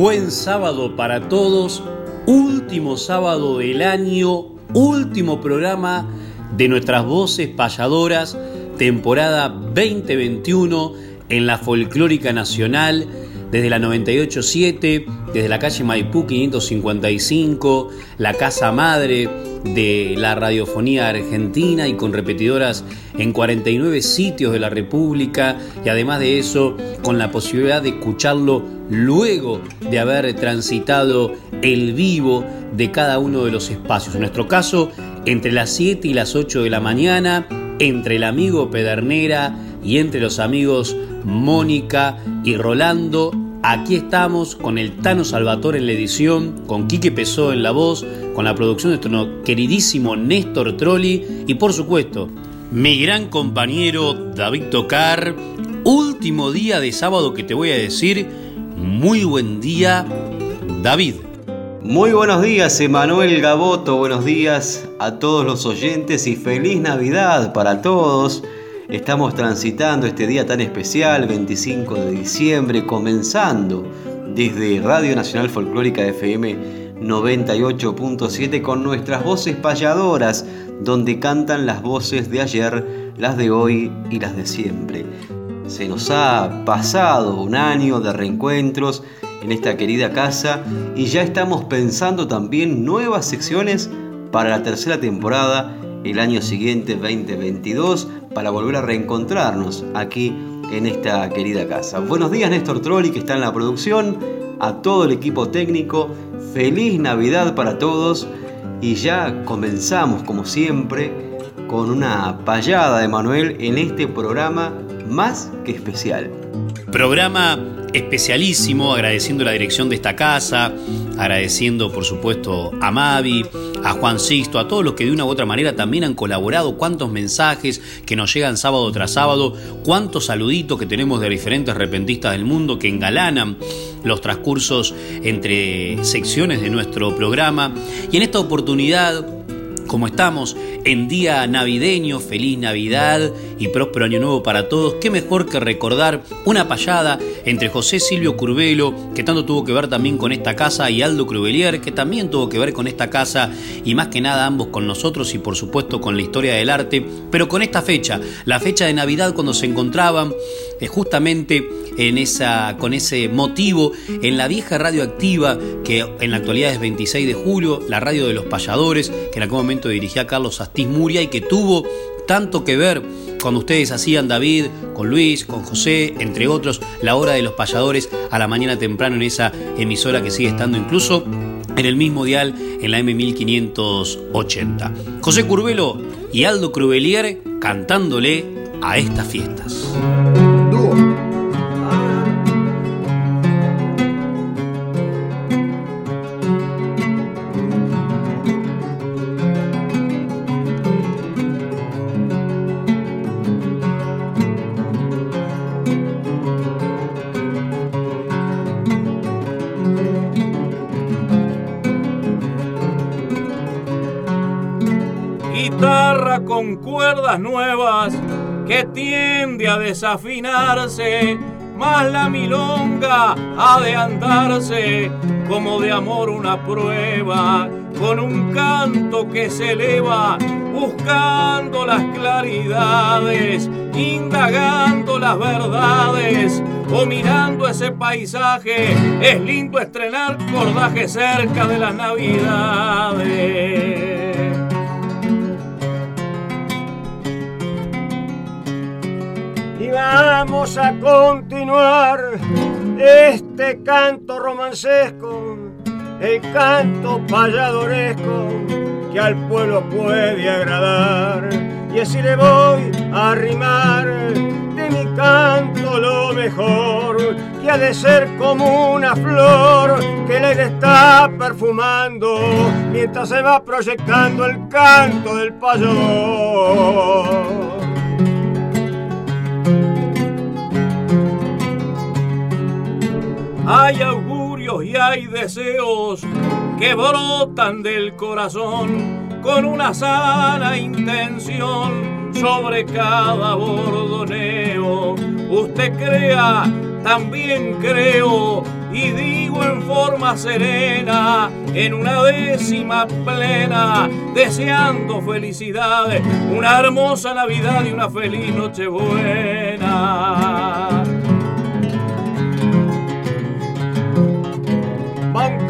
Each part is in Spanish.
Buen sábado para todos, último sábado del año, último programa de nuestras voces payadoras, temporada 2021 en la Folclórica Nacional, desde la 987, desde la calle Maipú 555, la casa madre de la radiofonía argentina y con repetidoras en 49 sitios de la República y además de eso con la posibilidad de escucharlo luego de haber transitado el vivo de cada uno de los espacios. En nuestro caso, entre las 7 y las 8 de la mañana, entre el amigo Pedernera y entre los amigos Mónica y Rolando. Aquí estamos con el Tano Salvatore en la edición, con Quique Pesó en la voz, con la producción de nuestro queridísimo Néstor Trolli y por supuesto mi gran compañero David Tocar. Último día de sábado que te voy a decir, muy buen día David. Muy buenos días Emanuel Gaboto, buenos días a todos los oyentes y feliz Navidad para todos. Estamos transitando este día tan especial, 25 de diciembre, comenzando desde Radio Nacional Folclórica FM 98.7 con nuestras voces payadoras, donde cantan las voces de ayer, las de hoy y las de siempre. Se nos ha pasado un año de reencuentros en esta querida casa y ya estamos pensando también nuevas secciones para la tercera temporada el año siguiente 2022 para volver a reencontrarnos aquí en esta querida casa. Buenos días Néstor Trolli que está en la producción, a todo el equipo técnico, feliz Navidad para todos y ya comenzamos como siempre con una payada de Manuel en este programa más que especial. Programa especialísimo, agradeciendo la dirección de esta casa, agradeciendo por supuesto a Mavi, a Juan Sixto, a todos los que de una u otra manera también han colaborado, cuántos mensajes que nos llegan sábado tras sábado, cuántos saluditos que tenemos de diferentes repentistas del mundo que engalanan los transcursos entre secciones de nuestro programa. Y en esta oportunidad como estamos en día navideño, feliz Navidad y próspero año nuevo para todos, qué mejor que recordar una payada entre José Silvio Curvelo, que tanto tuvo que ver también con esta casa, y Aldo Cruvelier, que también tuvo que ver con esta casa y más que nada ambos con nosotros y por supuesto con la historia del arte, pero con esta fecha, la fecha de Navidad cuando se encontraban justamente en esa, con ese motivo en la vieja radio activa que en la actualidad es 26 de julio, la radio de los payadores, que en algún momento dirigía Carlos Astiz Muria y que tuvo tanto que ver cuando ustedes hacían David, con Luis, con José, entre otros, la hora de los payadores a la mañana temprano en esa emisora que sigue estando incluso en el mismo dial en la M1580. José Curvelo y Aldo Cruvelier cantándole a estas fiestas. Que tiende a desafinarse, más la milonga ha de andarse como de amor una prueba, con un canto que se eleva buscando las claridades, indagando las verdades o mirando ese paisaje. Es lindo estrenar cordaje cerca de las navidades. Vamos a continuar este canto romancesco, el canto payadoresco que al pueblo puede agradar. Y así le voy a arrimar de mi canto lo mejor, que ha de ser como una flor que aire está perfumando mientras se va proyectando el canto del payador. Hay augurios y hay deseos que brotan del corazón con una sana intención sobre cada bordoneo. Usted crea, también creo, y digo en forma serena, en una décima plena, deseando felicidades, una hermosa Navidad y una feliz Nochebuena.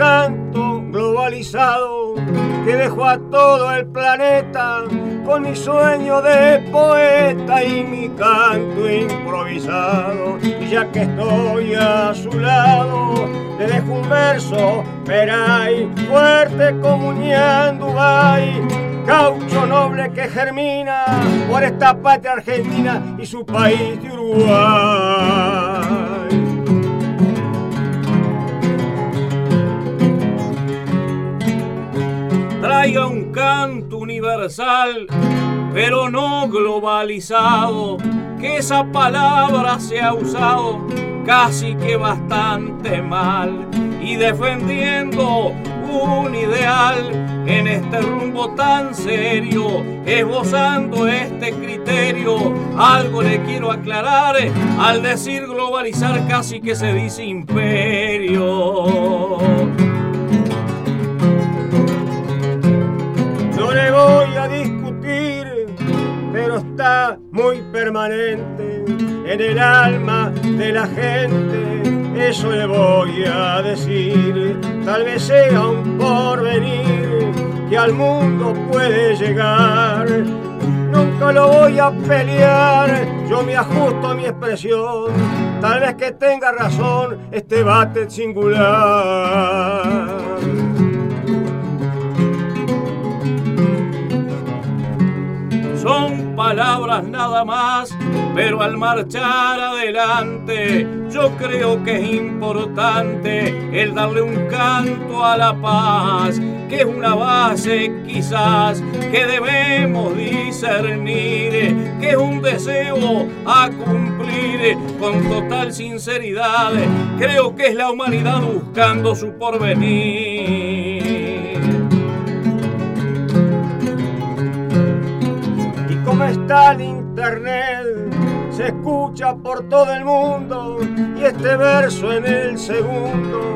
Canto globalizado que dejó a todo el planeta con mi sueño de poeta y mi canto improvisado. Y ya que estoy a su lado, le dejo un verso, peray, fuerte como un Dubai, caucho noble que germina por esta patria argentina y su país de Uruguay. Traiga un canto universal, pero no globalizado, que esa palabra se ha usado casi que bastante mal y defendiendo un ideal en este rumbo tan serio, esbozando este criterio, algo le quiero aclarar, al decir globalizar casi que se dice imperio. No le voy a discutir, pero está muy permanente en el alma de la gente. Eso le voy a decir, tal vez sea un porvenir que al mundo puede llegar. Nunca lo voy a pelear, yo me ajusto a mi expresión. Tal vez que tenga razón este bate singular. Son palabras nada más, pero al marchar adelante yo creo que es importante el darle un canto a la paz, que es una base quizás que debemos discernir, que es un deseo a cumplir con total sinceridad, creo que es la humanidad buscando su porvenir. Está el internet, se escucha por todo el mundo y este verso en el segundo,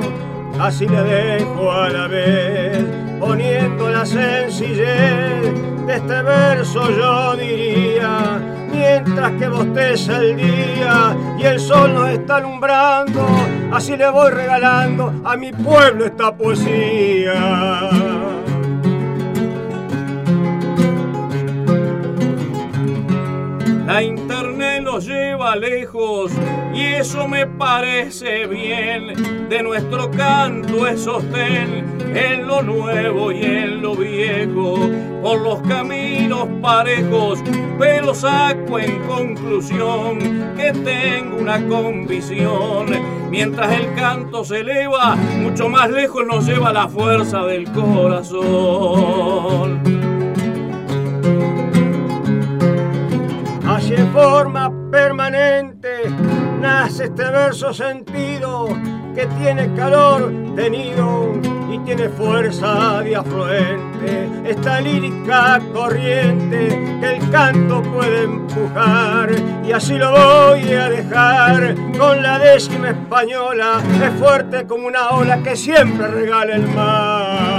así le dejo a la vez, poniendo la sencillez de este verso yo diría, mientras que bosteza el día y el sol nos está alumbrando, así le voy regalando a mi pueblo esta poesía. Nos lleva lejos y eso me parece bien. De nuestro canto es sostén en lo nuevo y en lo viejo. Por los caminos parejos, pero saco en conclusión que tengo una convicción. Mientras el canto se eleva, mucho más lejos nos lleva la fuerza del corazón. En forma permanente nace este verso sentido que tiene calor tenido y tiene fuerza de afluente. Esta lírica corriente que el canto puede empujar y así lo voy a dejar con la décima española. Es fuerte como una ola que siempre regala el mar.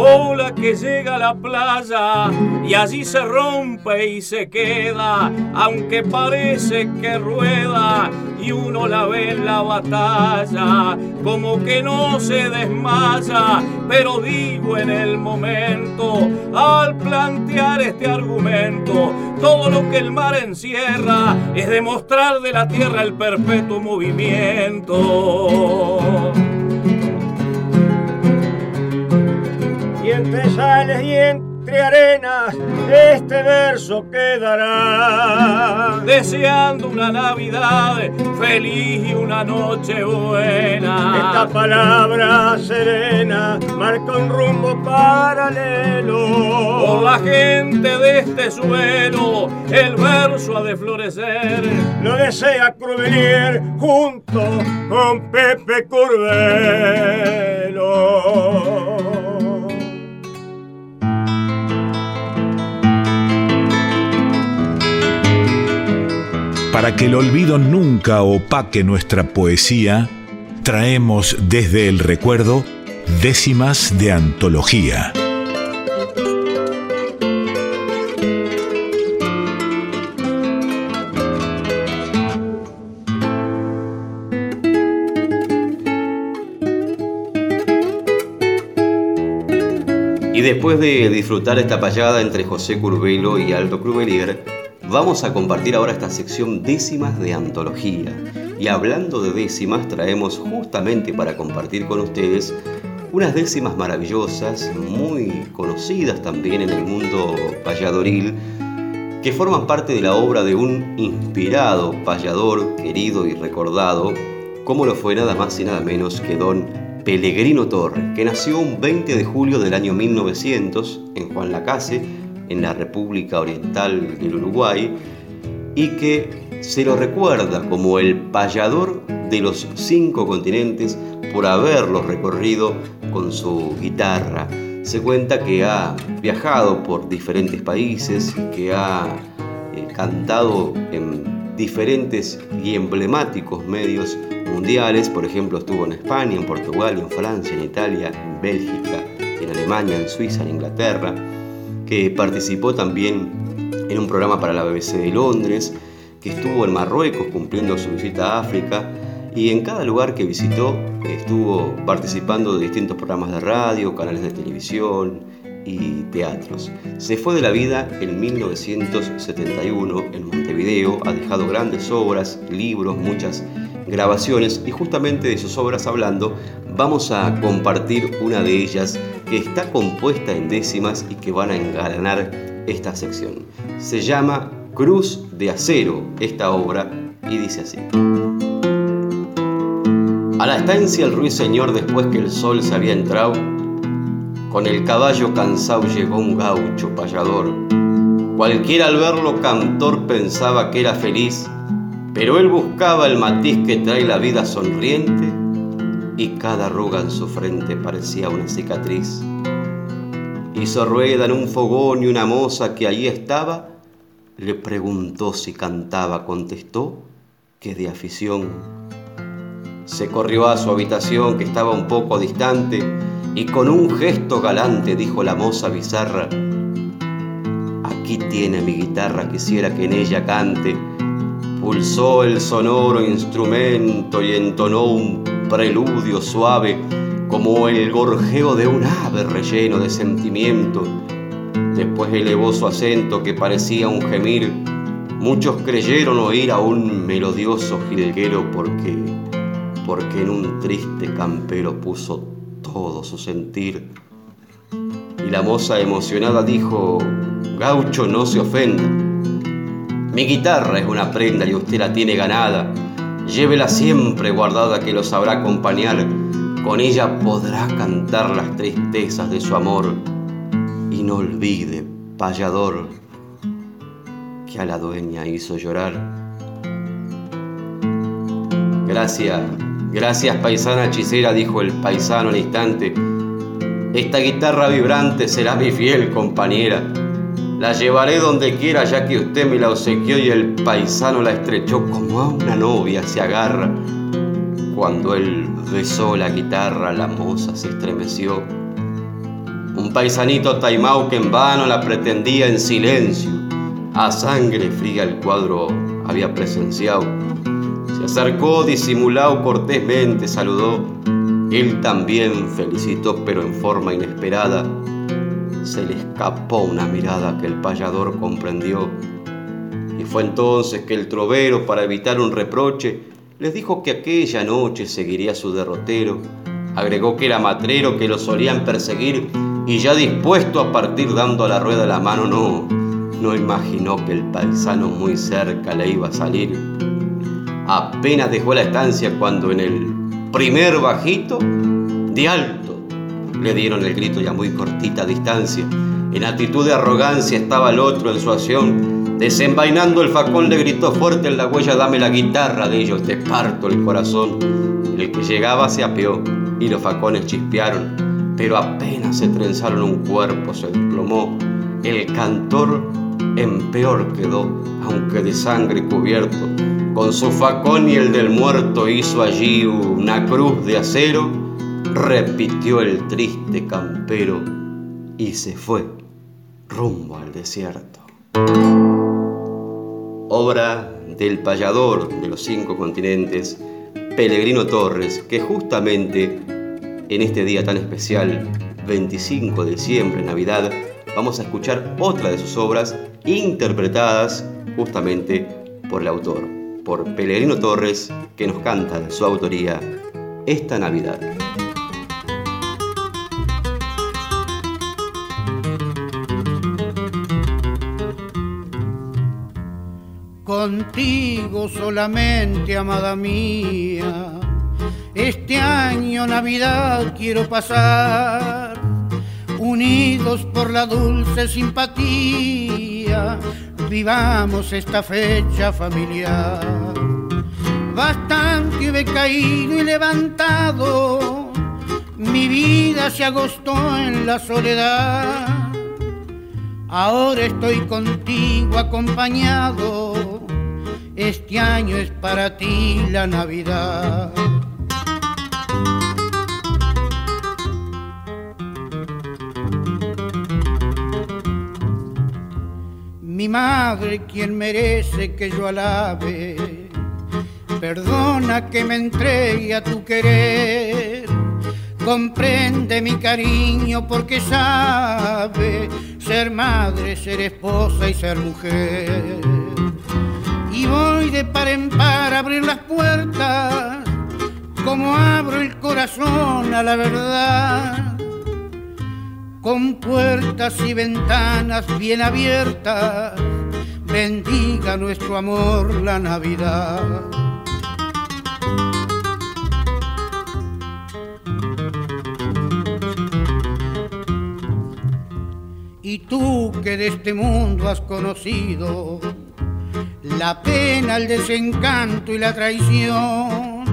Ola que llega a la playa y allí se rompe y se queda, aunque parece que rueda y uno la ve en la batalla, como que no se desmaya, pero digo en el momento, al plantear este argumento, todo lo que el mar encierra es demostrar de la tierra el perpetuo movimiento. Entre sales y entre arenas este verso quedará. Deseando una Navidad feliz y una noche buena. Esta palabra serena marca un rumbo paralelo. Por la gente de este suelo, el verso ha de florecer. Lo desea Cruvelier junto con Pepe Curvelo. Para que el olvido nunca opaque nuestra poesía, traemos desde el recuerdo décimas de antología. Y después de disfrutar esta payada entre José Curvelo y Aldo Cruvelier, Vamos a compartir ahora esta sección décimas de antología. Y hablando de décimas, traemos justamente para compartir con ustedes unas décimas maravillosas, muy conocidas también en el mundo payadoril, que forman parte de la obra de un inspirado payador querido y recordado, como lo fue nada más y nada menos que don Pellegrino Torre, que nació un 20 de julio del año 1900 en Juan Lacase, en la República Oriental del Uruguay y que se lo recuerda como el payador de los cinco continentes por haberlos recorrido con su guitarra. Se cuenta que ha viajado por diferentes países, que ha eh, cantado en diferentes y emblemáticos medios mundiales, por ejemplo estuvo en España, en Portugal, en Francia, en Italia, en Bélgica, en Alemania, en Suiza, en Inglaterra que participó también en un programa para la BBC de Londres, que estuvo en Marruecos cumpliendo su visita a África y en cada lugar que visitó estuvo participando de distintos programas de radio, canales de televisión y teatros. Se fue de la vida en 1971 en Montevideo, ha dejado grandes obras, libros, muchas grabaciones y justamente de sus obras hablando vamos a compartir una de ellas que está compuesta en décimas y que van a engalanar esta sección. Se llama Cruz de Acero esta obra y dice así. A la estancia el ruiseñor después que el sol se había entrado, con el caballo cansado llegó un gaucho payador. Cualquiera al verlo cantor pensaba que era feliz, pero él buscaba el matiz que trae la vida sonriente y cada arruga en su frente parecía una cicatriz. Hizo rueda en un fogón y una moza que allí estaba le preguntó si cantaba, contestó que de afición. Se corrió a su habitación que estaba un poco distante y con un gesto galante dijo la moza bizarra, aquí tiene mi guitarra, quisiera que en ella cante. Pulsó el sonoro instrumento y entonó un preludio suave como el gorjeo de un ave relleno de sentimiento. Después elevó su acento que parecía un gemir. Muchos creyeron oír a un melodioso jilguero porque, porque en un triste campero puso todo su sentir. Y la moza emocionada dijo, Gaucho, no se ofenda. Mi guitarra es una prenda y usted la tiene ganada. Llévela siempre guardada que lo sabrá acompañar. Con ella podrá cantar las tristezas de su amor. Y no olvide, payador, que a la dueña hizo llorar. Gracias, gracias paisana hechicera, dijo el paisano al instante. Esta guitarra vibrante será mi fiel compañera. La llevaré donde quiera ya que usted me la obsequió y el paisano la estrechó como a una novia se agarra. Cuando él besó la guitarra, la moza se estremeció. Un paisanito taimau que en vano la pretendía en silencio. A sangre fría el cuadro había presenciado. Se acercó disimulado cortésmente, saludó. Él también felicitó, pero en forma inesperada. Se le escapó una mirada que el payador comprendió. Y fue entonces que el trovero, para evitar un reproche, les dijo que aquella noche seguiría su derrotero. Agregó que era matrero, que lo solían perseguir y ya dispuesto a partir dando a la rueda la mano, no, no imaginó que el paisano muy cerca le iba a salir. Apenas dejó la estancia cuando en el primer bajito, de alto, le dieron el grito ya muy cortita distancia. En actitud de arrogancia estaba el otro en su acción. Desenvainando el facón le gritó fuerte en la huella, dame la guitarra de ellos, te parto el corazón. El que llegaba se apeó y los facones chispearon, pero apenas se trenzaron un cuerpo, se desplomó. El cantor en peor quedó, aunque de sangre cubierto. Con su facón y el del muerto hizo allí una cruz de acero, repitió el triste campero y se fue rumbo al desierto. Obra del payador de los cinco continentes, Pellegrino Torres, que justamente en este día tan especial, 25 de diciembre, Navidad, vamos a escuchar otra de sus obras interpretadas justamente por el autor, por Pellegrino Torres, que nos canta su autoría esta Navidad. Contigo solamente, amada mía, este año Navidad quiero pasar unidos por la dulce simpatía, vivamos esta fecha familiar. Bastante he caído y levantado, mi vida se agostó en la soledad. Ahora estoy contigo acompañado, este año es para ti la Navidad. mi madre quien merece que yo alabe. Perdona que me entregue a tu querer, comprende mi cariño porque sabe ser madre, ser esposa y ser mujer. Y voy de par en par a abrir las puertas, como abro el corazón a la verdad con puertas y ventanas bien abiertas, bendiga nuestro amor la Navidad. Y tú que de este mundo has conocido la pena, el desencanto y la traición,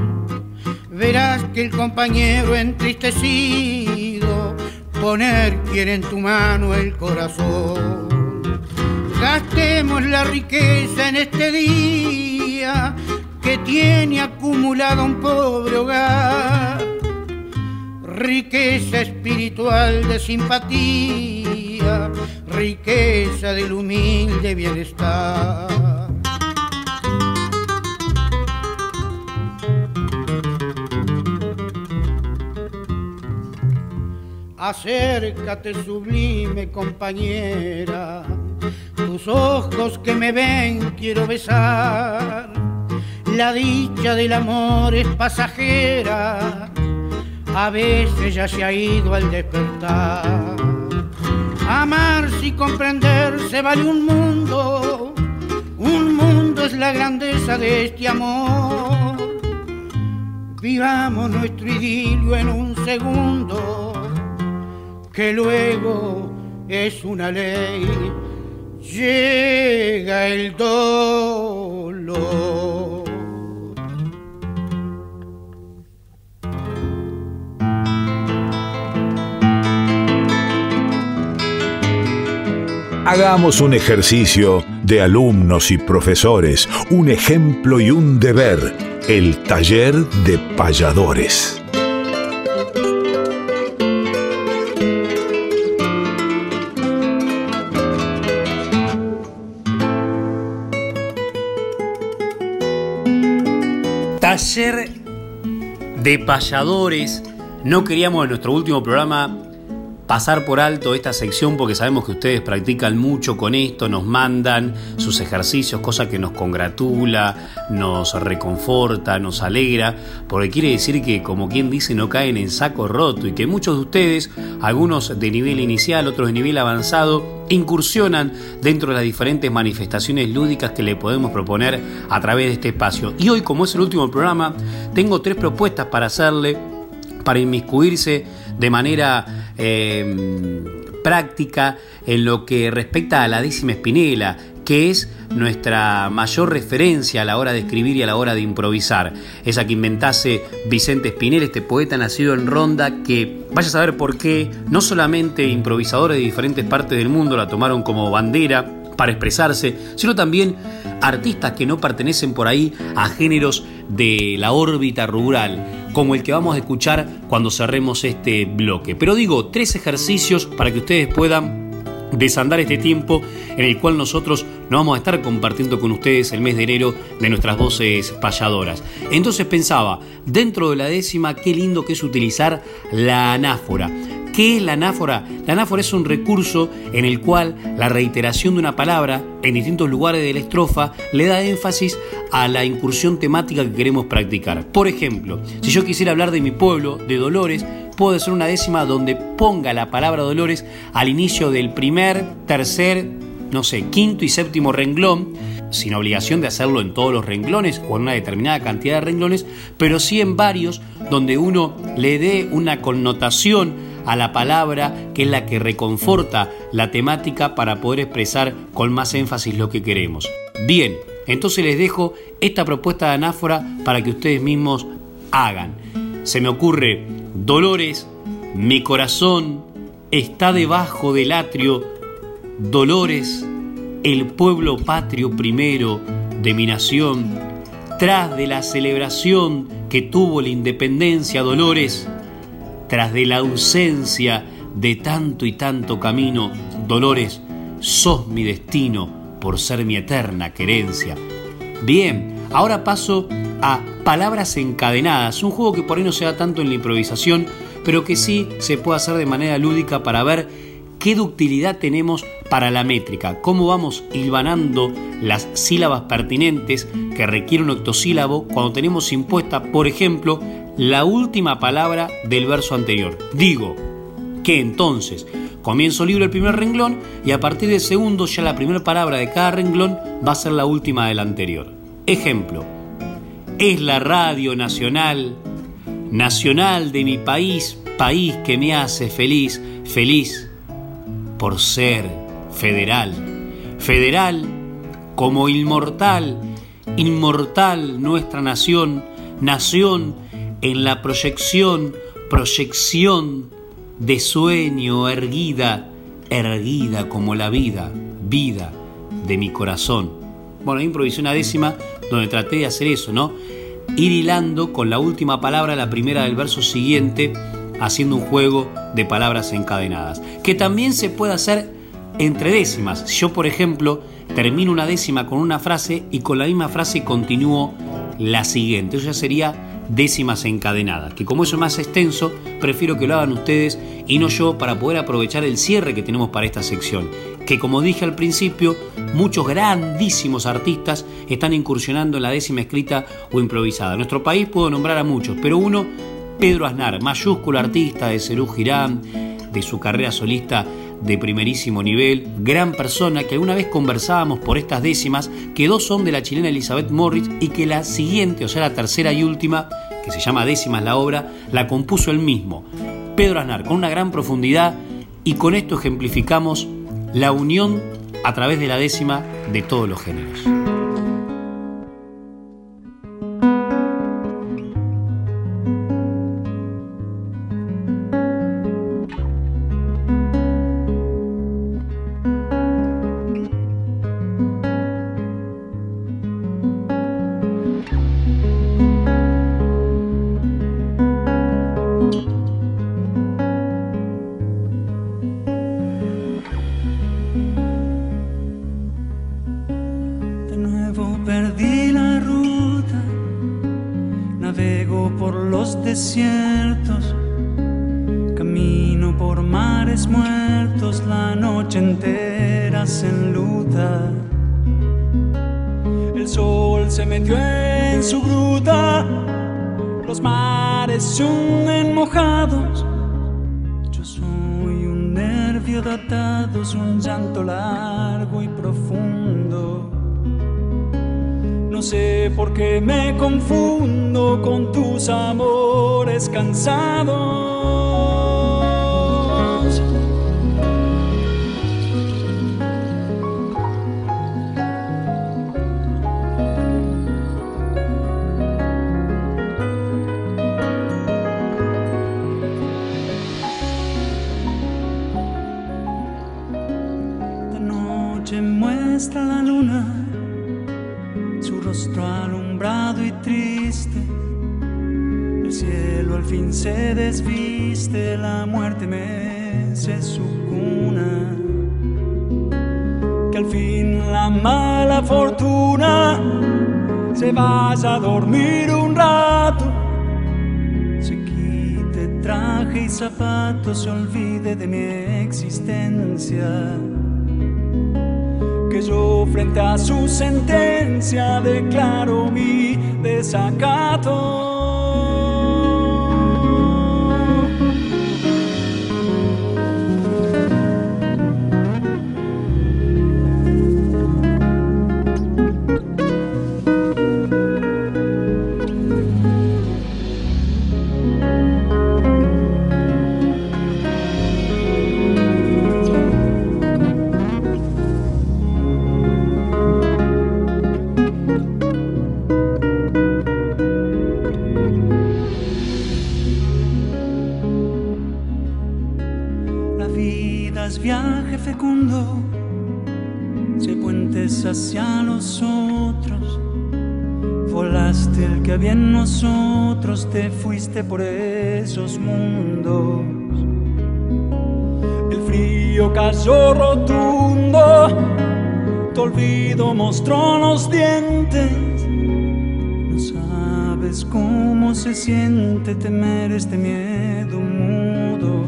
verás que el compañero entristecido poner quiere en tu mano el corazón. Gastemos la riqueza en este día que tiene acumulado un pobre hogar. Riqueza espiritual de simpatía, riqueza del humilde bienestar. Acércate sublime compañera, tus ojos que me ven quiero besar. La dicha del amor es pasajera, a veces ya se ha ido al despertar. Amarse y comprenderse vale un mundo, un mundo es la grandeza de este amor. Vivamos nuestro idilio en un segundo que luego es una ley, llega el dolor. Hagamos un ejercicio de alumnos y profesores, un ejemplo y un deber, el taller de payadores. De payadores. No queríamos en nuestro último programa pasar por alto esta sección porque sabemos que ustedes practican mucho con esto, nos mandan sus ejercicios, cosa que nos congratula, nos reconforta, nos alegra, porque quiere decir que, como quien dice, no caen en saco roto y que muchos de ustedes, algunos de nivel inicial, otros de nivel avanzado, incursionan dentro de las diferentes manifestaciones lúdicas que le podemos proponer a través de este espacio. Y hoy, como es el último programa, tengo tres propuestas para hacerle para inmiscuirse de manera em, práctica en lo que respecta a la décima espinela, que es nuestra mayor referencia a la hora de escribir y a la hora de improvisar. Esa que inventase Vicente Espinel, este poeta nacido en Ronda, que vaya a saber por qué no solamente improvisadores de diferentes partes del mundo la tomaron como bandera, para expresarse, sino también artistas que no pertenecen por ahí a géneros de la órbita rural, como el que vamos a escuchar cuando cerremos este bloque. Pero digo, tres ejercicios para que ustedes puedan desandar este tiempo en el cual nosotros nos vamos a estar compartiendo con ustedes el mes de enero de nuestras voces payadoras. Entonces pensaba, dentro de la décima, qué lindo que es utilizar la anáfora. ¿Qué es la anáfora? La anáfora es un recurso en el cual la reiteración de una palabra en distintos lugares de la estrofa le da énfasis a la incursión temática que queremos practicar. Por ejemplo, si yo quisiera hablar de mi pueblo, de Dolores, puedo hacer una décima donde ponga la palabra Dolores al inicio del primer, tercer, no sé, quinto y séptimo renglón, sin obligación de hacerlo en todos los renglones o en una determinada cantidad de renglones, pero sí en varios donde uno le dé una connotación a la palabra que es la que reconforta la temática para poder expresar con más énfasis lo que queremos. Bien, entonces les dejo esta propuesta de anáfora para que ustedes mismos hagan. Se me ocurre, Dolores, mi corazón está debajo del atrio, Dolores, el pueblo patrio primero de mi nación, tras de la celebración que tuvo la independencia, Dolores, tras de la ausencia de tanto y tanto camino, Dolores, sos mi destino por ser mi eterna querencia. Bien, ahora paso a Palabras encadenadas, un juego que por ahí no se da tanto en la improvisación, pero que sí se puede hacer de manera lúdica para ver qué ductilidad tenemos para la métrica, cómo vamos hilvanando las sílabas pertinentes que requiere un octosílabo cuando tenemos impuesta, por ejemplo, la última palabra del verso anterior. Digo que entonces comienzo libro el primer renglón y a partir del segundo ya la primera palabra de cada renglón va a ser la última del anterior. Ejemplo, es la radio nacional, nacional de mi país, país que me hace feliz, feliz por ser federal. Federal como inmortal, inmortal nuestra nación, nación en la proyección, proyección de sueño erguida, erguida como la vida, vida de mi corazón. Bueno, improvisé una décima donde traté de hacer eso, ¿no? Ir hilando con la última palabra, la primera del verso siguiente, haciendo un juego de palabras encadenadas. Que también se puede hacer entre décimas. Yo, por ejemplo, termino una décima con una frase y con la misma frase continúo la siguiente. Eso ya sería décimas encadenadas, que como eso es más extenso, prefiero que lo hagan ustedes y no yo para poder aprovechar el cierre que tenemos para esta sección, que como dije al principio, muchos grandísimos artistas están incursionando en la décima escrita o improvisada. Nuestro país puedo nombrar a muchos, pero uno, Pedro Aznar, mayúsculo artista de Cerú Girán, de su carrera solista de primerísimo nivel, gran persona que alguna vez conversábamos por estas décimas, que dos son de la chilena Elizabeth Morris y que la siguiente, o sea la tercera y última, que se llama Décimas la obra, la compuso él mismo, Pedro Aznar, con una gran profundidad y con esto ejemplificamos la unión a través de la décima de todos los géneros. Desiertos, camino por mares muertos, la noche entera se enluta. El sol se metió en su gruta, los mares se hunden mojados. Yo soy un nervio datado, un llanto largo y profundo. Sé por qué me confundo con tus amores cansados. Se desviste, la muerte mece su cuna. Que al fin la mala fortuna se vaya a dormir un rato, se quite traje y zapatos, se olvide de mi existencia que yo frente a su sentencia declaro mi desacato. Mostró los dientes. No sabes cómo se siente temer este miedo mudo.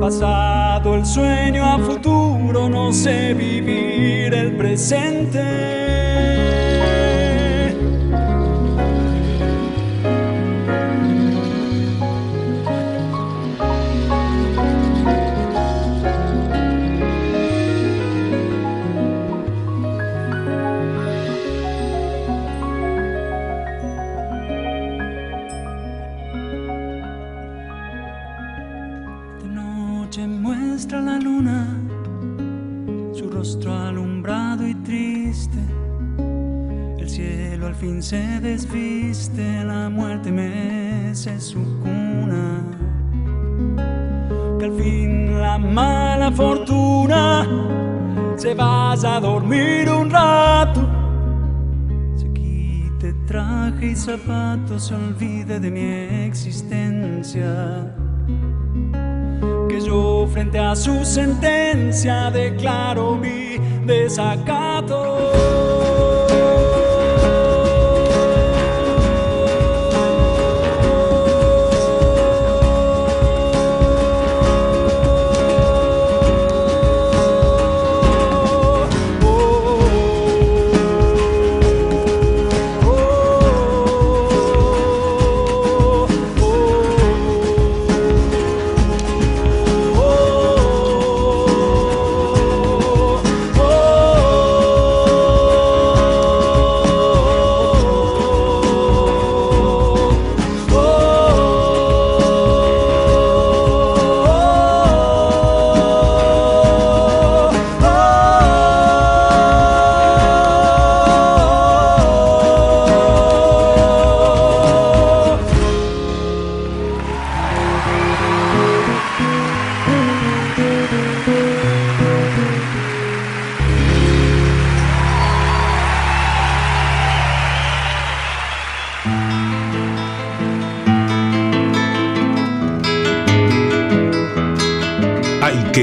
Pasado el sueño a futuro, no sé vivir el presente. Vaya a dormir un rato. Se quite traje y zapatos, se olvide de mi existencia que yo frente a su sentencia declaro mi desacato.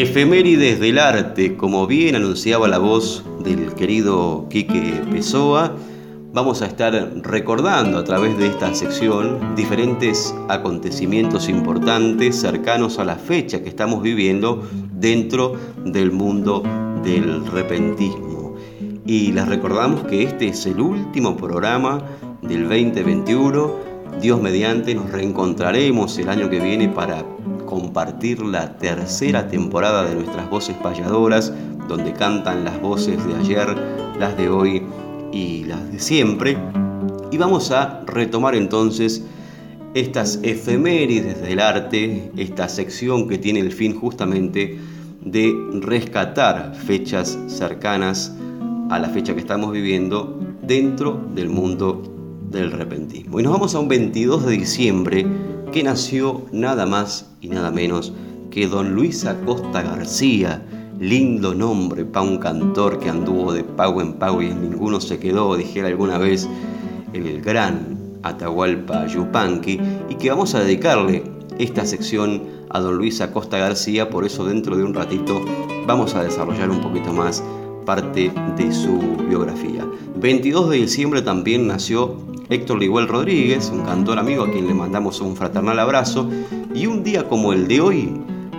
Efemérides del arte, como bien anunciaba la voz del querido Quique Pessoa, vamos a estar recordando a través de esta sección diferentes acontecimientos importantes cercanos a la fecha que estamos viviendo dentro del mundo del repentismo. Y les recordamos que este es el último programa del 2021 Dios mediante nos reencontraremos el año que viene para compartir la tercera temporada de nuestras voces payadoras, donde cantan las voces de ayer, las de hoy y las de siempre. Y vamos a retomar entonces estas efemérides del arte, esta sección que tiene el fin justamente de rescatar fechas cercanas a la fecha que estamos viviendo dentro del mundo del repentismo. Y nos vamos a un 22 de diciembre que nació nada más y nada menos que don Luis Acosta García, lindo nombre para un cantor que anduvo de pago en pago y en ninguno se quedó, dijera alguna vez el gran Atahualpa Yupanqui, y que vamos a dedicarle esta sección a don Luis Acosta García, por eso dentro de un ratito vamos a desarrollar un poquito más parte de su biografía. 22 de diciembre también nació Héctor Liguel Rodríguez, un cantor amigo a quien le mandamos un fraternal abrazo, y un día como el de hoy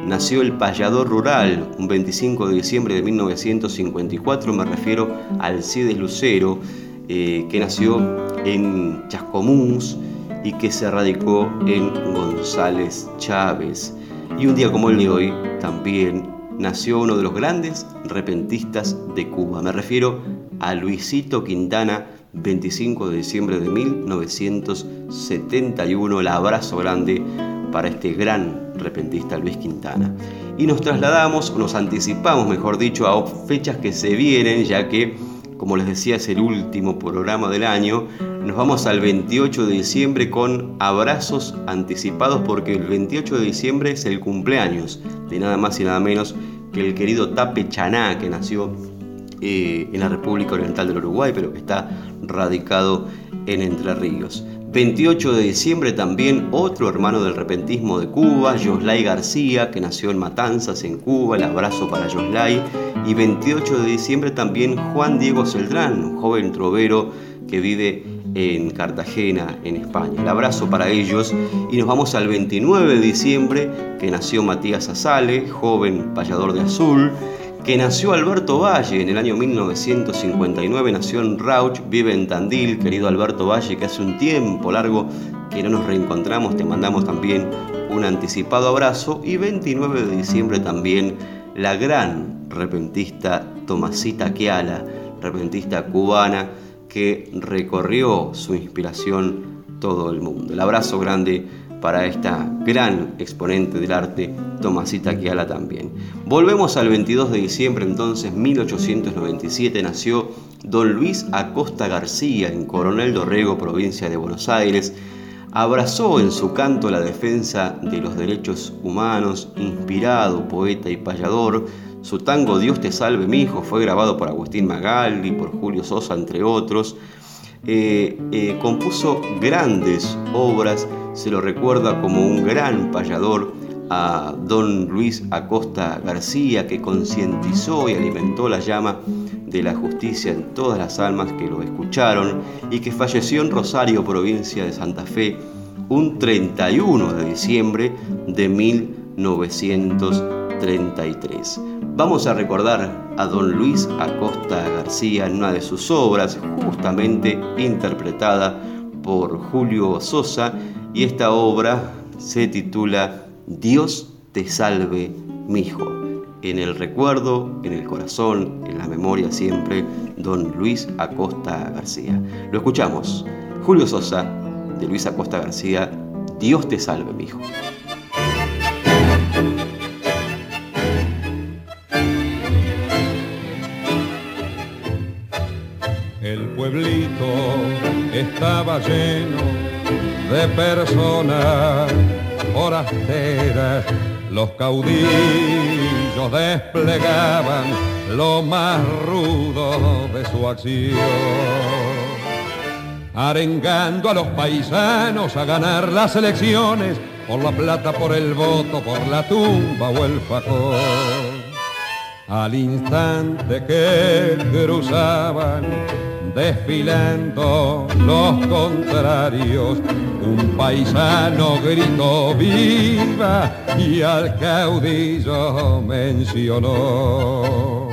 nació el payador rural, un 25 de diciembre de 1954, me refiero al Cides Lucero, eh, que nació en Chascomús y que se radicó en González Chávez. Y un día como el de hoy también nació uno de los grandes repentistas de Cuba, me refiero a Luisito Quintana, 25 de diciembre de 1971. El abrazo grande para este gran repentista Luis Quintana. Y nos trasladamos, nos anticipamos, mejor dicho, a fechas que se vienen, ya que, como les decía, es el último programa del año. Nos vamos al 28 de diciembre con abrazos anticipados porque el 28 de diciembre es el cumpleaños de nada más y nada menos que el querido Tape Chaná, que nació eh, en la República Oriental del Uruguay, pero que está radicado en Entre Ríos. 28 de diciembre también otro hermano del repentismo de Cuba, Joslay García, que nació en Matanzas, en Cuba, el abrazo para Joslay. Y 28 de diciembre también Juan Diego Celdrán, un joven trovero que vive en Cartagena, en España. El abrazo para ellos. Y nos vamos al 29 de diciembre, que nació Matías Azale, joven payador de azul que nació Alberto Valle en el año 1959, nació en Rauch, vive en Tandil, querido Alberto Valle, que hace un tiempo largo que no nos reencontramos, te mandamos también un anticipado abrazo y 29 de diciembre también la gran repentista Tomasita Kiala, repentista cubana que recorrió su inspiración todo el mundo. El abrazo grande para esta gran exponente del arte, Tomasita Kiala también. Volvemos al 22 de diciembre entonces, 1897, nació don Luis Acosta García en Coronel Dorrego, provincia de Buenos Aires. Abrazó en su canto la defensa de los derechos humanos, inspirado, poeta y payador. Su tango Dios te salve, mi hijo fue grabado por Agustín Magaldi, por Julio Sosa, entre otros. Eh, eh, compuso grandes obras se lo recuerda como un gran payador a don Luis Acosta García, que concientizó y alimentó la llama de la justicia en todas las almas que lo escucharon y que falleció en Rosario, provincia de Santa Fe, un 31 de diciembre de 1933. Vamos a recordar a don Luis Acosta García en una de sus obras, justamente interpretada por Julio Sosa, y esta obra se titula Dios te salve, mi hijo. En el recuerdo, en el corazón, en la memoria siempre, don Luis Acosta García. Lo escuchamos. Julio Sosa, de Luis Acosta García, Dios te salve, mi hijo. El pueblito estaba lleno de personas forasteras, los caudillos desplegaban lo más rudo de su acción, arengando a los paisanos a ganar las elecciones por la plata, por el voto, por la tumba o el facón. Al instante que cruzaban desfilando los contrarios. Un paisano gritó viva y al caudillo mencionó.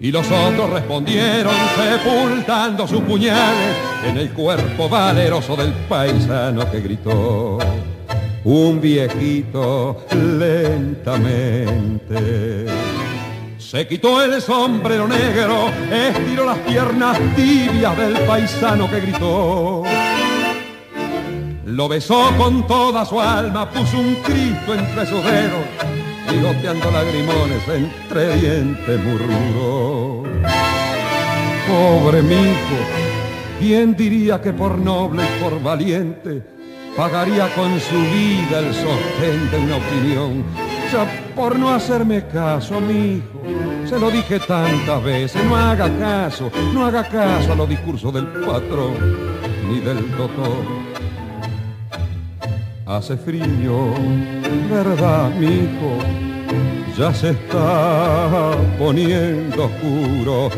Y los otros respondieron sepultando sus puñales en el cuerpo valeroso del paisano que gritó. Un viejito lentamente se quitó el sombrero negro, estiró las piernas tibias del paisano que gritó. Lo besó con toda su alma, puso un Cristo entre sus dedos y goteando lagrimones entre dientes murmuró. Pobre mijo, ¿quién diría que por noble y por valiente pagaría con su vida el sostén de una opinión? Por no hacerme caso, mi hijo, se lo dije tantas veces, no haga caso, no haga caso a los discursos del patrón ni del doctor. Hace frío, ¿verdad, mi hijo? Ya se está poniendo oscuro.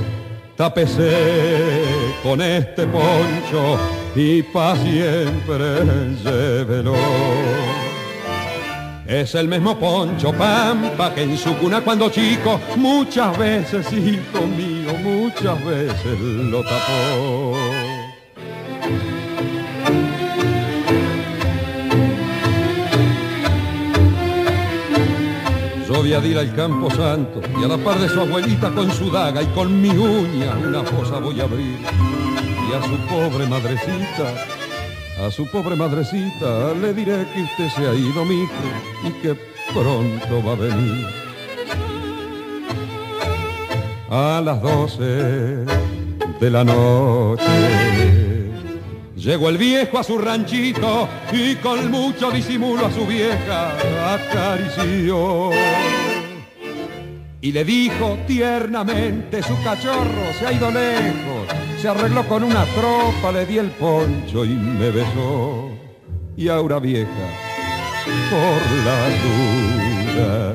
Tápese con este poncho y pa' siempre llévelo. Es el mismo poncho pampa que en su cuna cuando chico muchas veces, hijo mío, muchas veces lo tapó. Yo vi a ir al campo santo y a la par de su abuelita con su daga y con mi uña una fosa voy a abrir y a su pobre madrecita a su pobre madrecita le diré que usted se ha ido, mijo, y que pronto va a venir. A las doce de la noche llegó el viejo a su ranchito y con mucho disimulo a su vieja acarició. Y le dijo tiernamente, su cachorro se ha ido lejos, se arregló con una tropa, le di el poncho y me besó. Y ahora vieja, por la duda.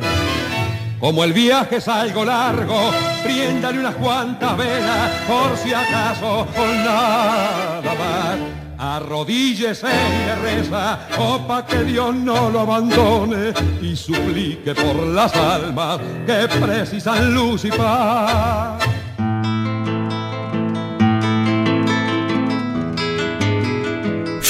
Como el viaje es algo largo, priéndale unas cuantas velas, por si acaso, por nada más Arrodíllese y le reza, o pa' que Dios no lo abandone y suplique por las almas que precisan luz y paz.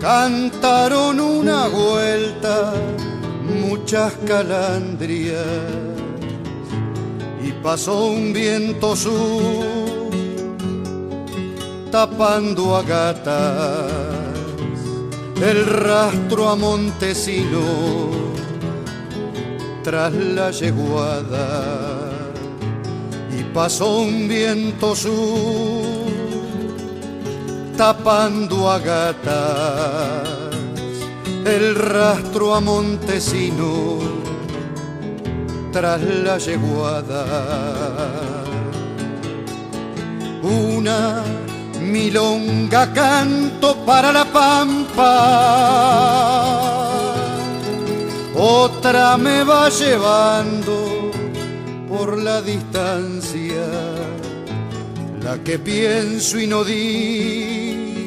Cantaron una vuelta muchas calandrias y pasó un viento sur tapando a gatas el rastro a Montesino tras la yeguada pasó un viento sur tapando a gatas el rastro a Montesino tras la yeguada. Una milonga canto para la pampa, otra me va llevando por la distancia, la que pienso y no digo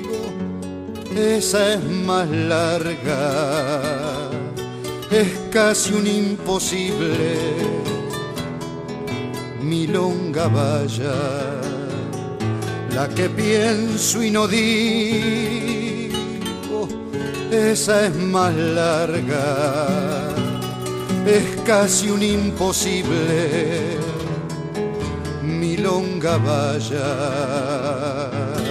esa es más larga, es casi un imposible, milonga vaya, la que pienso y no digo, esa es más larga, es casi un imposible, milonga vaya.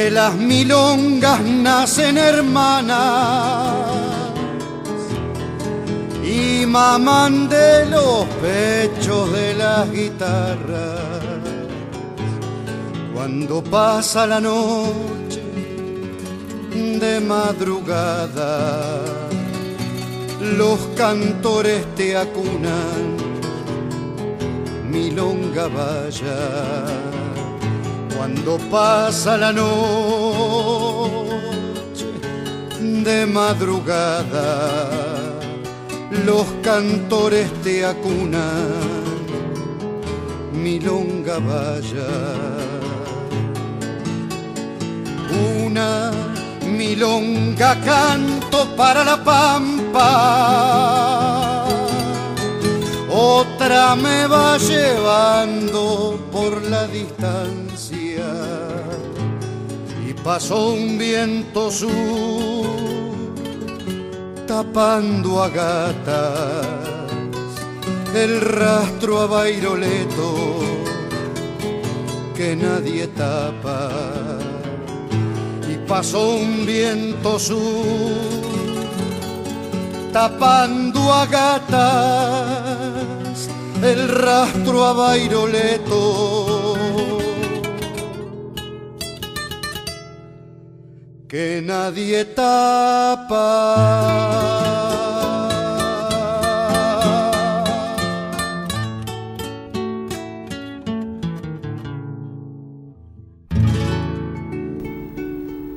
Que las milongas nacen hermanas y maman de los pechos de las guitarras. Cuando pasa la noche de madrugada, los cantores te acunan, milonga vaya cuando pasa la noche de madrugada, los cantores te acunan, milonga vaya. Una milonga canto para la pampa, otra me va llevando por la distancia pasó un viento sur tapando a gatas. El rastro a Bairoleto que nadie tapa. Y pasó un viento sur tapando a gatas. El rastro a Bairoleto que nadie tapa.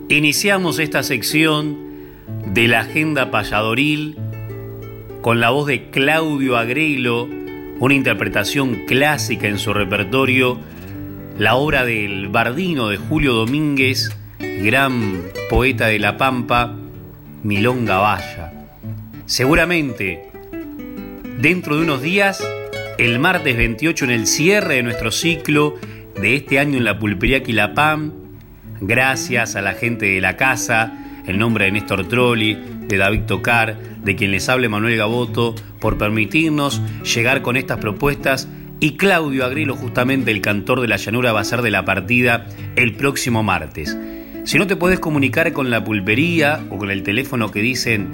Iniciamos esta sección de la agenda payadoril con la voz de Claudio Agrelo, una interpretación clásica en su repertorio, la obra del Bardino de Julio Domínguez, gran poeta de La Pampa, Milonga Valla. Seguramente, dentro de unos días, el martes 28 en el cierre de nuestro ciclo de este año en la pulpería Quilapam, gracias a la gente de la casa, en nombre de Néstor Trolli, de David Tocar, de quien les hable Manuel Gaboto, por permitirnos llegar con estas propuestas y Claudio Agrelo, justamente el cantor de la llanura, va a ser de la partida el próximo martes. Si no te puedes comunicar con la pulpería o con el teléfono que dicen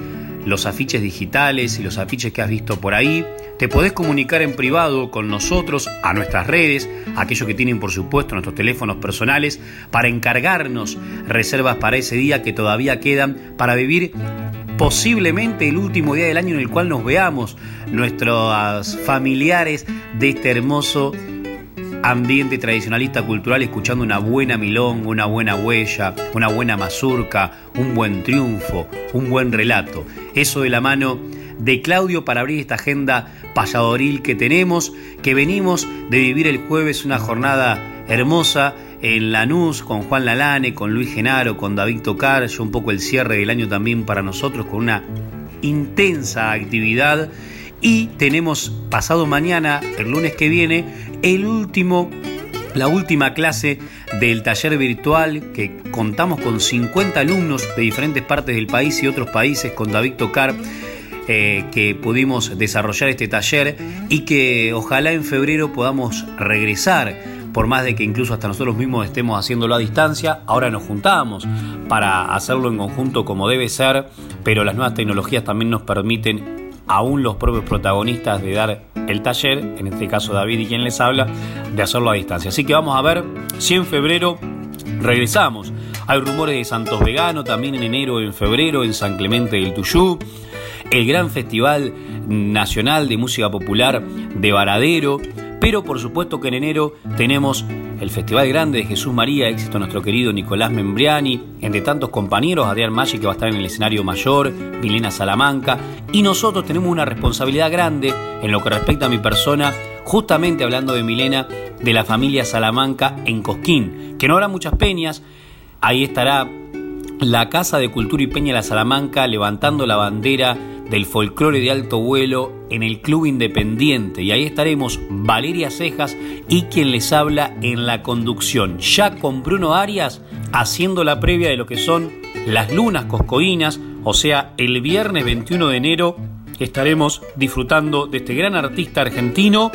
los afiches digitales y los afiches que has visto por ahí, te podés comunicar en privado con nosotros a nuestras redes, aquellos que tienen por supuesto nuestros teléfonos personales, para encargarnos reservas para ese día que todavía quedan para vivir posiblemente el último día del año en el cual nos veamos nuestros familiares de este hermoso ambiente tradicionalista cultural escuchando una buena milonga, una buena huella, una buena mazurca, un buen triunfo, un buen relato. Eso de la mano de Claudio para abrir esta agenda payadoril que tenemos, que venimos de vivir el jueves una jornada hermosa en Lanús con Juan Lalane, con Luis Genaro, con David Tocar, un poco el cierre del año también para nosotros con una intensa actividad y tenemos pasado mañana, el lunes que viene, el último, la última clase del taller virtual que contamos con 50 alumnos de diferentes partes del país y otros países con David Tocar. Eh, que pudimos desarrollar este taller y que ojalá en febrero podamos regresar por más de que incluso hasta nosotros mismos estemos haciéndolo a distancia, ahora nos juntamos para hacerlo en conjunto como debe ser, pero las nuevas tecnologías también nos permiten, aún los propios protagonistas, de dar el taller, en este caso David y quien les habla, de hacerlo a distancia. Así que vamos a ver si en febrero regresamos. Hay rumores de Santos Vegano también en enero en febrero en San Clemente del Tuyú. El gran Festival Nacional de Música Popular de Varadero. Pero por supuesto que en enero tenemos el Festival Grande de Jesús María, éxito nuestro querido Nicolás Membriani, entre tantos compañeros, Adrián Maggi que va a estar en el escenario mayor, Milena Salamanca, y nosotros tenemos una responsabilidad grande en lo que respecta a mi persona, justamente hablando de Milena, de la familia Salamanca en Cosquín, que no habrá muchas peñas, ahí estará la Casa de Cultura y Peña La Salamanca levantando la bandera del folclore de alto vuelo en el Club Independiente. Y ahí estaremos Valeria Cejas y quien les habla en la conducción, ya con Bruno Arias haciendo la previa de lo que son las lunas coscoínas, o sea, el viernes 21 de enero estaremos disfrutando de este gran artista argentino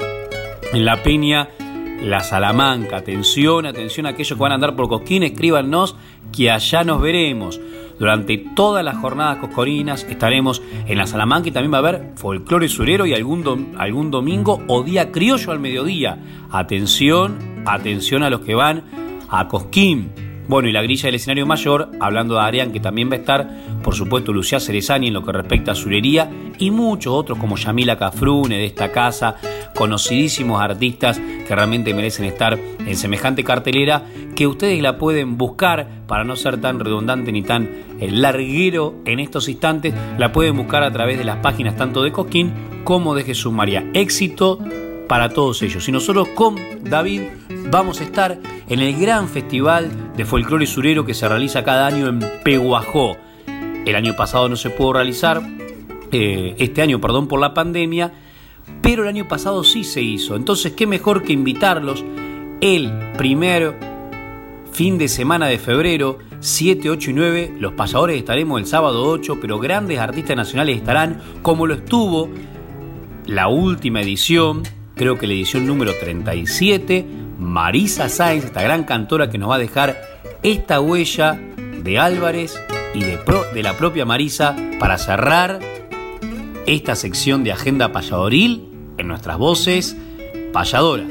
en la peña La Salamanca. Atención, atención a aquellos que van a andar por Cosquín, escríbanos que allá nos veremos. Durante todas las jornadas coscorinas estaremos en la Salamanca y también va a haber folclore surero y algún, algún domingo o día criollo al mediodía. Atención, atención a los que van a Cosquín. Bueno, y la grilla del escenario mayor, hablando de Arián, que también va a estar, por supuesto, Lucía Cerezani en lo que respecta a surería, y muchos otros como Yamila Cafrune de esta casa, conocidísimos artistas que realmente merecen estar en semejante cartelera, que ustedes la pueden buscar, para no ser tan redundante ni tan eh, larguero en estos instantes, la pueden buscar a través de las páginas tanto de Cosquín como de Jesús María. Éxito para todos ellos. Y nosotros con David vamos a estar en el gran festival de folclore surero que se realiza cada año en Peguajó. El año pasado no se pudo realizar, eh, este año, perdón, por la pandemia, pero el año pasado sí se hizo. Entonces, qué mejor que invitarlos el primer fin de semana de febrero, 7, 8 y 9. Los pasadores estaremos el sábado 8, pero grandes artistas nacionales estarán, como lo estuvo la última edición creo que la edición número 37, Marisa Sáenz, esta gran cantora que nos va a dejar esta huella de Álvarez y de, de la propia Marisa para cerrar esta sección de Agenda Payadoril en nuestras voces payadoras.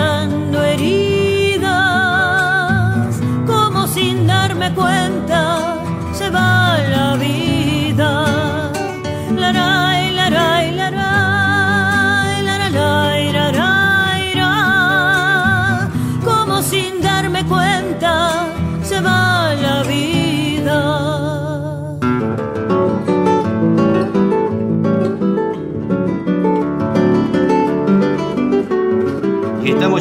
echando heridas,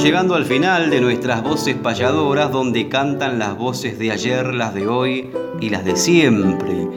llegando al final de nuestras voces payadoras, donde cantan las voces de ayer, las de hoy y las de siempre.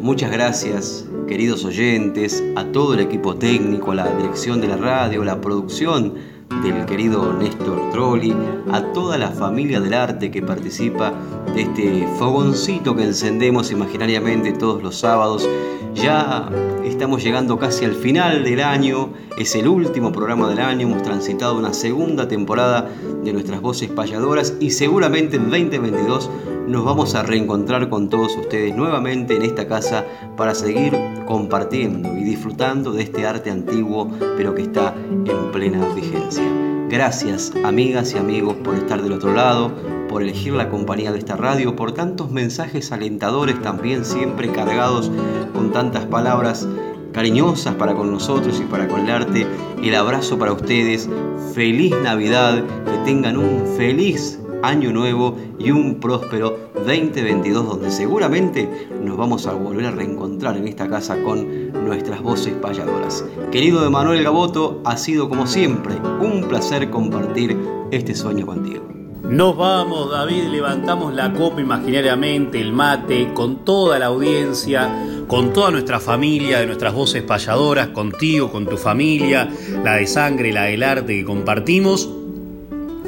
Muchas gracias, queridos oyentes, a todo el equipo técnico, a la dirección de la radio, a la producción del querido Néstor Trolli, a toda la familia del arte que participa de este fogoncito que encendemos imaginariamente todos los sábados. Ya estamos llegando casi al final del año, es el último programa del año, hemos transitado una segunda temporada de nuestras voces payadoras y seguramente en 2022 nos vamos a reencontrar con todos ustedes nuevamente en esta casa para seguir compartiendo y disfrutando de este arte antiguo pero que está en plena vigencia. Gracias amigas y amigos por estar del otro lado, por elegir la compañía de esta radio, por tantos mensajes alentadores también siempre cargados con tantas palabras cariñosas para con nosotros y para con el arte. El abrazo para ustedes, feliz Navidad, que tengan un feliz año nuevo y un próspero 2022 donde seguramente nos vamos a volver a reencontrar en esta casa con nuestras voces payadoras. Querido Emanuel Gaboto, ha sido como siempre un placer compartir este sueño contigo. Nos vamos, David, levantamos la copa imaginariamente, el mate, con toda la audiencia, con toda nuestra familia, de nuestras voces payadoras, contigo, con tu familia, la de sangre, la del arte que compartimos.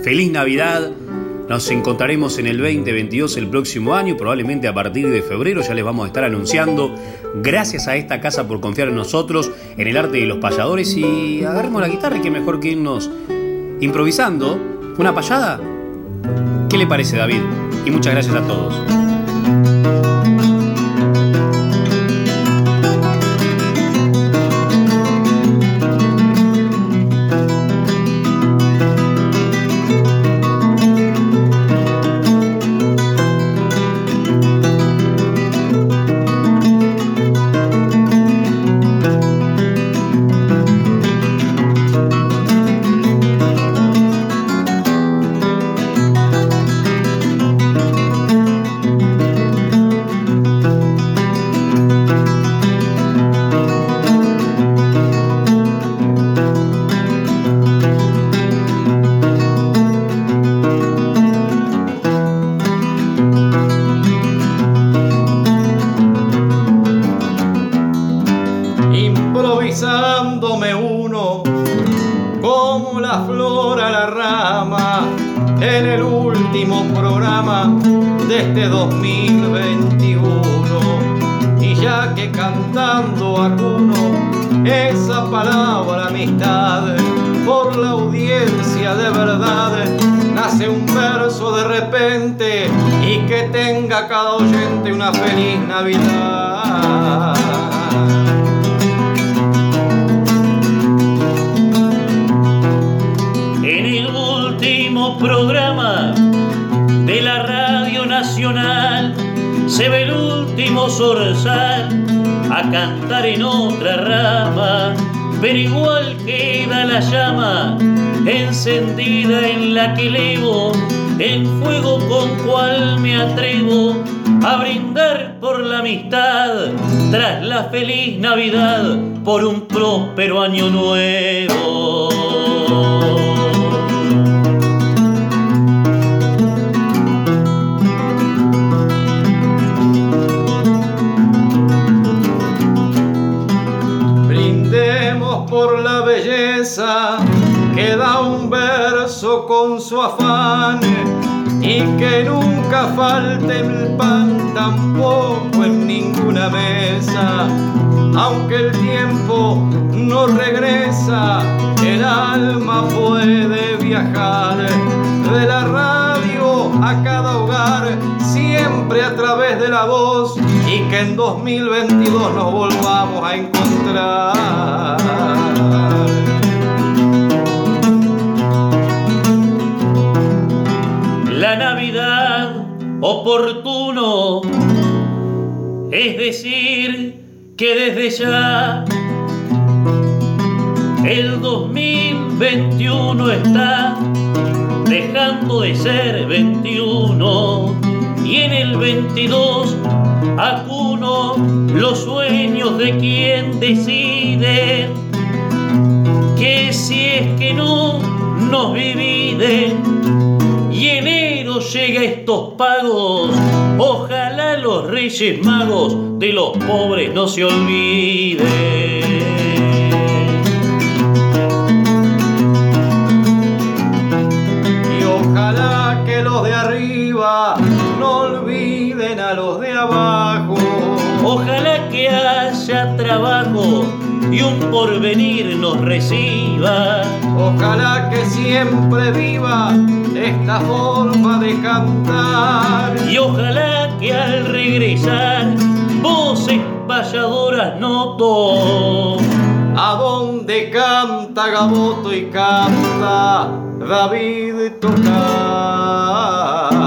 Feliz Navidad, nos encontraremos en el 2022 el próximo año, probablemente a partir de febrero ya les vamos a estar anunciando. Gracias a esta casa por confiar en nosotros, en el arte de los payadores y agarremos la guitarra y que mejor que irnos improvisando una payada. ¿Qué le parece David? Y muchas gracias a todos. El fuego con cual me atrevo a brindar por la amistad tras la feliz Navidad por un próspero año nuevo. Aunque el tiempo no regresa, el alma puede viajar de la radio a cada hogar, siempre a través de la voz y que en 2022 nos volvamos a encontrar. La Navidad oportuno, es decir, que desde ya el 2021 está dejando de ser 21 y en el 22 acuno los sueños de quien decide que si es que no nos dividen. Y enero llega estos pagos, ojalá los reyes magos de los pobres no se olviden. Y ojalá que los de arriba no olviden a los de abajo. Ojalá que haya trabajo y un porvenir nos reciba. Ojalá que siempre viva esta forma de cantar. Y ojalá que al regresar voces payadoras noto. A donde canta Gaboto y canta David Tocar.